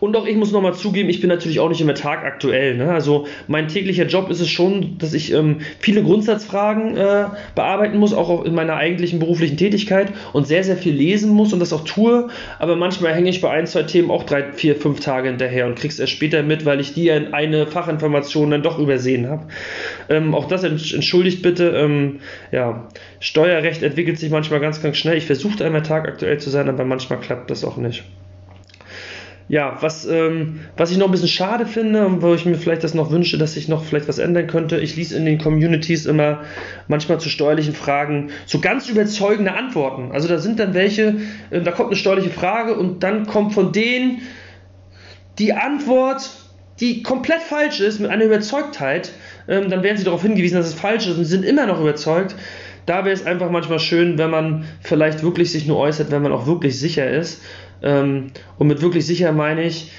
Und auch ich muss nochmal zugeben, ich bin natürlich auch nicht immer tagaktuell. Ne? Also mein täglicher Job ist es schon, dass ich ähm, viele Grundsatzfragen äh, bearbeiten muss, auch in meiner eigentlichen beruflichen Tätigkeit und sehr, sehr viel lesen muss und das auch tue. Aber manchmal hänge ich bei ein, zwei Themen auch drei, vier, fünf Tage hinterher und krieg's erst später mit, weil ich die eine Fachinformation dann doch übersehen habe. Ähm, auch das entschuldigt bitte. Ähm, ja, Steuerrecht entwickelt sich manchmal ganz, ganz schnell. Ich versuche einmal tagaktuell zu sein, aber manchmal klappt das auch nicht ja, was, ähm, was ich noch ein bisschen schade finde und wo ich mir vielleicht das noch wünsche, dass sich noch vielleicht was ändern könnte, ich lese in den Communities immer manchmal zu steuerlichen Fragen so ganz überzeugende Antworten. Also da sind dann welche, äh, da kommt eine steuerliche Frage und dann kommt von denen die Antwort, die komplett falsch ist, mit einer Überzeugtheit, ähm, dann werden sie darauf hingewiesen, dass es falsch ist und sind immer noch überzeugt da wäre es einfach manchmal schön, wenn man vielleicht wirklich sich nur äußert, wenn man auch wirklich sicher ist. Ähm, und mit wirklich sicher meine ich,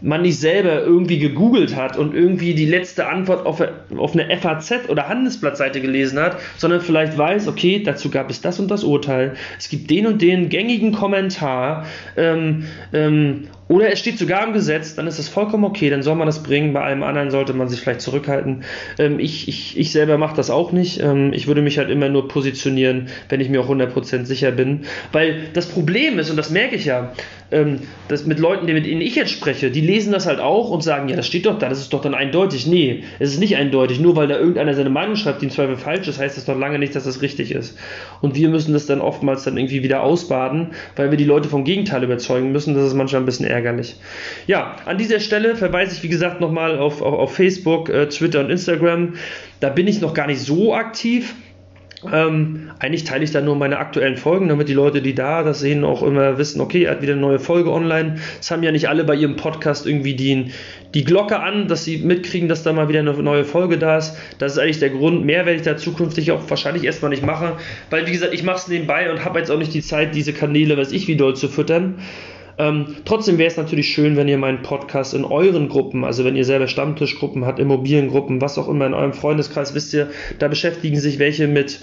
man nicht selber irgendwie gegoogelt hat und irgendwie die letzte Antwort auf, auf eine FAZ oder Handelsblattseite gelesen hat, sondern vielleicht weiß, okay, dazu gab es das und das Urteil, es gibt den und den gängigen Kommentar. Ähm, ähm, oder es steht sogar im Gesetz, dann ist das vollkommen okay, dann soll man das bringen. Bei allem anderen sollte man sich vielleicht zurückhalten. Ähm, ich, ich, ich selber mache das auch nicht. Ähm, ich würde mich halt immer nur positionieren, wenn ich mir auch 100% sicher bin. Weil das Problem ist, und das merke ich ja, ähm, dass mit Leuten, mit denen ich jetzt spreche, die lesen das halt auch und sagen, ja, das steht doch da, das ist doch dann eindeutig. Nee, es ist nicht eindeutig. Nur weil da irgendeiner seine Meinung schreibt, die im Zweifel falsch ist, heißt das doch lange nicht, dass das richtig ist. Und wir müssen das dann oftmals dann irgendwie wieder ausbaden, weil wir die Leute vom Gegenteil überzeugen müssen. Das ist manchmal ein bisschen ärgerlich. Ja, an dieser Stelle verweise ich, wie gesagt, nochmal auf, auf, auf Facebook, äh, Twitter und Instagram. Da bin ich noch gar nicht so aktiv. Ähm, eigentlich teile ich da nur meine aktuellen Folgen, damit die Leute, die da das sehen, auch immer wissen, okay, er hat wieder eine neue Folge online. Es haben ja nicht alle bei ihrem Podcast irgendwie die, die Glocke an, dass sie mitkriegen, dass da mal wieder eine neue Folge da ist. Das ist eigentlich der Grund. Mehr werde ich da zukünftig auch wahrscheinlich erstmal nicht machen, weil, wie gesagt, ich mache es nebenbei und habe jetzt auch nicht die Zeit, diese Kanäle, weiß ich, wie doll zu füttern. Ähm, trotzdem wäre es natürlich schön, wenn ihr meinen Podcast in euren Gruppen, also wenn ihr selber Stammtischgruppen habt, Immobiliengruppen, was auch immer in eurem Freundeskreis, wisst ihr, da beschäftigen sich welche mit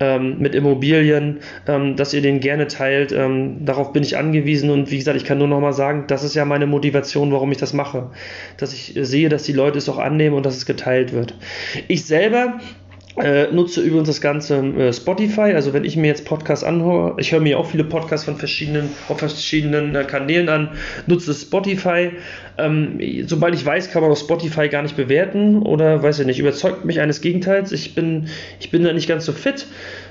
ähm, mit Immobilien, ähm, dass ihr den gerne teilt. Ähm, darauf bin ich angewiesen und wie gesagt, ich kann nur noch mal sagen, das ist ja meine Motivation, warum ich das mache. Dass ich sehe, dass die Leute es auch annehmen und dass es geteilt wird. Ich selber äh, nutze übrigens das ganze äh, Spotify, also wenn ich mir jetzt Podcasts anhöre, ich höre mir auch viele Podcasts von verschiedenen, auf verschiedenen äh, Kanälen an, nutze Spotify. Ähm, sobald ich weiß, kann man auf Spotify gar nicht bewerten oder weiß ich nicht, überzeugt mich eines Gegenteils. Ich bin, ich bin da nicht ganz so fit.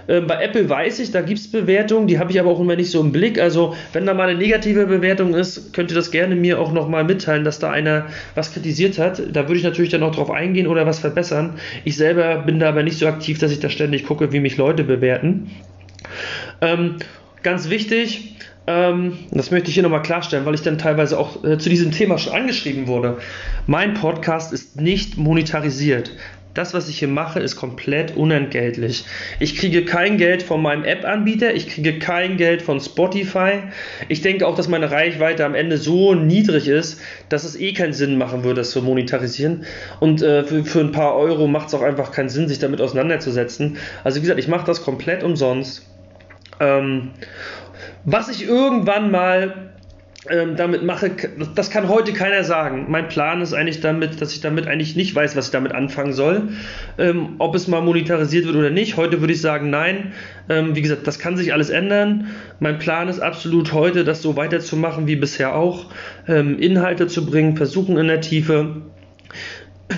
Äh, bei Apple weiß ich, da gibt es Bewertungen, die habe ich aber auch immer nicht so im Blick. Also, wenn da mal eine negative Bewertung ist, könnt ihr das gerne mir auch nochmal mitteilen, dass da einer was kritisiert hat. Da würde ich natürlich dann auch drauf eingehen oder was verbessern. Ich selber bin da aber nicht so aktiv, dass ich da ständig gucke, wie mich Leute bewerten. Ähm, ganz wichtig, ähm, das möchte ich hier nochmal klarstellen, weil ich dann teilweise auch äh, zu diesem Thema schon angeschrieben wurde. Mein Podcast ist nicht monetarisiert. Das, was ich hier mache, ist komplett unentgeltlich. Ich kriege kein Geld von meinem App-Anbieter, ich kriege kein Geld von Spotify. Ich denke auch, dass meine Reichweite am Ende so niedrig ist, dass es eh keinen Sinn machen würde, das zu monetarisieren. Und äh, für, für, ein paar Euro macht es auch einfach keinen Sinn, sich damit auseinanderzusetzen. Also wie gesagt, ich mache das komplett umsonst. Ähm, was ich irgendwann mal ähm, damit mache, das kann heute keiner sagen. Mein Plan ist eigentlich damit, dass ich damit eigentlich nicht weiß, was ich damit anfangen soll. Ähm, ob es mal monetarisiert wird oder nicht. Heute würde ich sagen, nein. Ähm, wie gesagt, das kann sich alles ändern. Mein Plan ist absolut heute, das so weiterzumachen wie bisher auch. Ähm, Inhalte zu bringen, versuchen in der Tiefe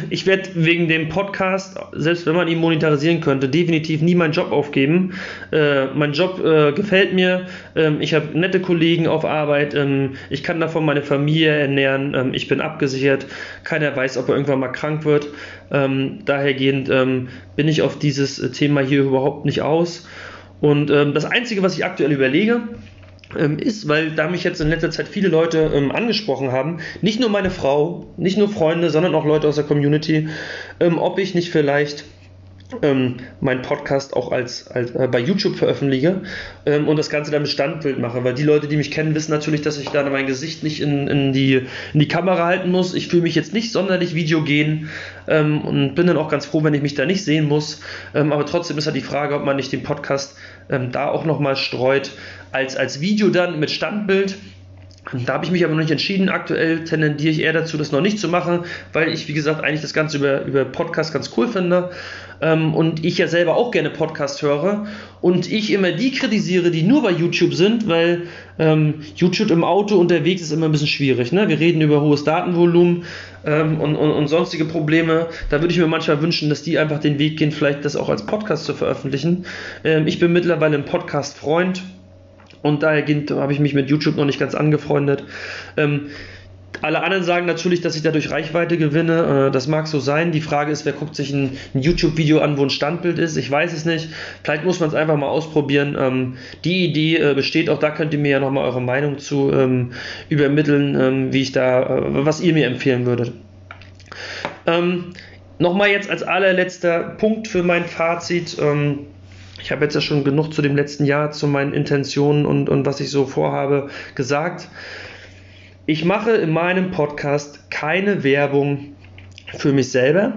ich werde wegen dem Podcast, selbst wenn man ihn monetarisieren könnte, definitiv nie meinen Job aufgeben. Äh, mein Job äh, gefällt mir. Ähm, ich habe nette Kollegen auf Arbeit. Ähm, ich kann davon meine Familie ernähren. Ähm, ich bin abgesichert. Keiner weiß, ob er irgendwann mal krank wird. Ähm, dahergehend ähm, bin ich auf dieses Thema hier überhaupt nicht aus. Und ähm, das Einzige, was ich aktuell überlege, ähm, ist, weil da mich jetzt in letzter Zeit viele Leute ähm, angesprochen haben, nicht nur meine Frau, nicht nur Freunde, sondern auch Leute aus der Community, ähm, ob ich nicht vielleicht ähm, meinen Podcast auch als, als äh, bei YouTube veröffentliche ähm, und das Ganze dann mit Standbild mache, weil die Leute, die mich kennen, wissen natürlich, dass ich da mein Gesicht nicht in, in, die, in die Kamera halten muss. Ich fühle mich jetzt nicht sonderlich videogen ähm, und bin dann auch ganz froh, wenn ich mich da nicht sehen muss. Ähm, aber trotzdem ist halt die Frage, ob man nicht den Podcast ähm, da auch nochmal streut, als, als Video dann mit Standbild. Da habe ich mich aber noch nicht entschieden. Aktuell tendiere ich eher dazu, das noch nicht zu machen, weil ich, wie gesagt, eigentlich das Ganze über, über Podcast ganz cool finde. Ähm, und ich ja selber auch gerne Podcast höre. Und ich immer die kritisiere, die nur bei YouTube sind, weil ähm, YouTube im Auto unterwegs ist immer ein bisschen schwierig. Ne? Wir reden über hohes Datenvolumen ähm, und, und, und sonstige Probleme. Da würde ich mir manchmal wünschen, dass die einfach den Weg gehen, vielleicht das auch als Podcast zu veröffentlichen. Ähm, ich bin mittlerweile ein Podcast-Freund und daher habe ich mich mit YouTube noch nicht ganz angefreundet. Ähm, alle anderen sagen natürlich, dass ich dadurch Reichweite gewinne. Äh, das mag so sein. Die Frage ist, wer guckt sich ein, ein YouTube-Video an, wo ein Standbild ist? Ich weiß es nicht. Vielleicht muss man es einfach mal ausprobieren. Ähm, die Idee äh, besteht auch. Da könnt ihr mir ja nochmal eure Meinung zu ähm, übermitteln, ähm, wie ich da, äh, was ihr mir empfehlen würdet. Ähm, nochmal jetzt als allerletzter Punkt für mein Fazit. Ähm, Ich habe jetzt ja schon genug zu dem letzten Jahr, zu meinen Intentionen und, und was ich so vorhabe, gesagt. Ich mache in meinem Podcast keine Werbung für mich selber.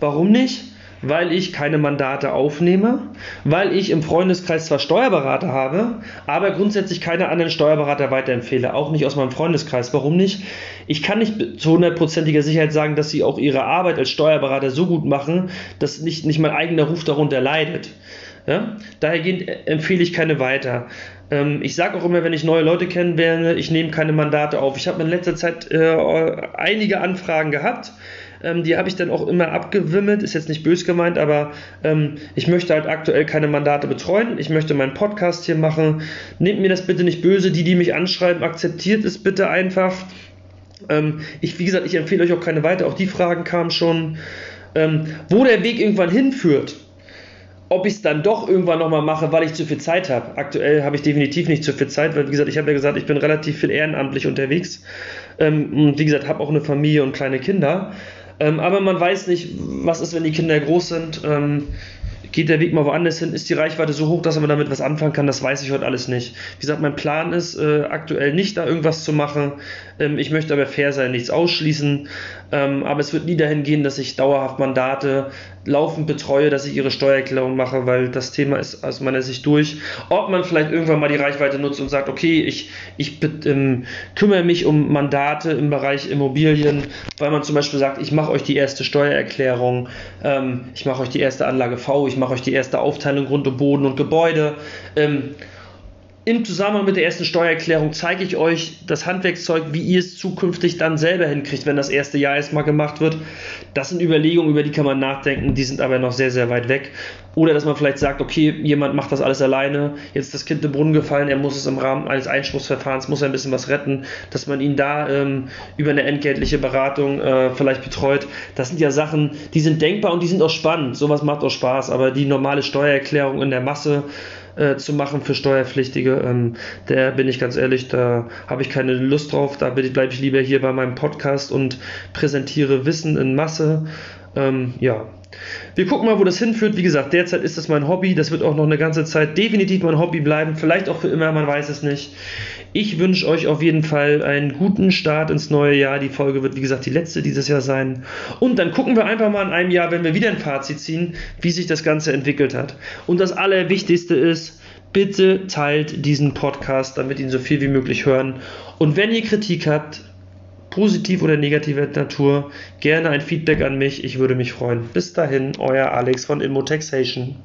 Warum nicht? weil ich keine Mandate aufnehme, weil ich im Freundeskreis zwar Steuerberater habe, aber grundsätzlich keine anderen Steuerberater weiterempfehle, auch nicht aus meinem Freundeskreis. Warum nicht? Ich kann nicht zu hundertprozentiger Sicherheit sagen, dass sie auch ihre Arbeit als Steuerberater so gut machen, dass nicht, nicht mein eigener Ruf darunter leidet. Ja? Dahergehend empfehle ich keine weiter. Ähm, ich sage auch immer, wenn ich neue Leute kennenlerne, ich nehme keine Mandate auf. Ich habe in letzter Zeit äh, einige Anfragen gehabt ähm, die habe ich dann auch immer abgewimmelt, ist jetzt nicht bös gemeint, aber ähm, ich möchte halt aktuell keine Mandate betreuen. Ich möchte meinen Podcast hier machen. Nehmt mir das bitte nicht böse. Die, die mich anschreiben, akzeptiert es bitte einfach. Ähm, ich, wie gesagt, ich empfehle euch auch keine weiter. Auch die Fragen kamen schon. Ähm, wo der Weg irgendwann hinführt, ob ich es dann doch irgendwann nochmal mache, weil ich zu viel Zeit habe. Aktuell habe ich definitiv nicht zu viel Zeit, weil, wie gesagt, ich habe ja gesagt, ich bin relativ viel ehrenamtlich unterwegs. Ähm, und wie gesagt, habe auch eine Familie und kleine Kinder. Ähm, aber man weiß nicht, was ist, wenn die Kinder groß sind. Ähm, geht der Weg mal woanders hin? Ist die Reichweite so hoch, dass man damit was anfangen kann? Das weiß ich heute alles nicht. Wie gesagt, mein Plan ist äh, aktuell nicht, da irgendwas zu machen. Ähm, ich möchte aber fair sein, nichts ausschließen. Ähm, aber es wird nie dahin gehen, dass ich dauerhaft Mandate laufend betreue, dass ich ihre Steuererklärung mache, weil das Thema ist aus meiner Sicht durch. Ob man vielleicht irgendwann mal die Reichweite nutzt und sagt, okay, ich, ich ähm, kümmere mich um Mandate im Bereich Immobilien, weil man zum Beispiel sagt, ich mache euch die erste Steuererklärung, ähm, ich mache euch die erste Anlage V, ich mache euch die erste Aufteilung Grund und Boden und Gebäude. Ähm, im Zusammenhang mit der ersten Steuererklärung zeige ich euch das Handwerkszeug, wie ihr es zukünftig dann selber hinkriegt, wenn das erste Jahr erstmal gemacht wird. Das sind Überlegungen, über die kann man nachdenken, die sind aber noch sehr, sehr weit weg. Oder dass man vielleicht sagt, okay, jemand macht das alles alleine, jetzt ist das Kind im Brunnen gefallen, er muss es im Rahmen eines Einspruchsverfahrens, muss er ein bisschen was retten, dass man ihn da ähm, über eine entgeltliche Beratung äh, vielleicht betreut. Das sind ja Sachen, die sind denkbar und die sind auch spannend. Sowas macht auch Spaß, aber die normale Steuererklärung in der Masse, äh, zu machen für Steuerpflichtige. Ähm, der bin ich ganz ehrlich, da habe ich keine Lust drauf. Da bleibe ich lieber hier bei meinem Podcast und präsentiere Wissen in Masse. Ähm, ja. Wir gucken mal, wo das hinführt. Wie gesagt, derzeit ist das mein Hobby. Das wird auch noch eine ganze Zeit definitiv mein Hobby bleiben. Vielleicht auch für immer, man weiß es nicht. Ich wünsche euch auf jeden Fall einen guten Start ins neue Jahr. Die Folge wird, wie gesagt, die letzte dieses Jahr sein. Und dann gucken wir einfach mal in einem Jahr, wenn wir wieder ein Fazit ziehen, wie sich das Ganze entwickelt hat. Und das Allerwichtigste ist, bitte teilt diesen Podcast, damit ihn so viel wie möglich hören. Und wenn ihr Kritik habt, positiv oder negativer Natur, gerne ein Feedback an mich. Ich würde mich freuen. Bis dahin, euer Alex von Immotaxation.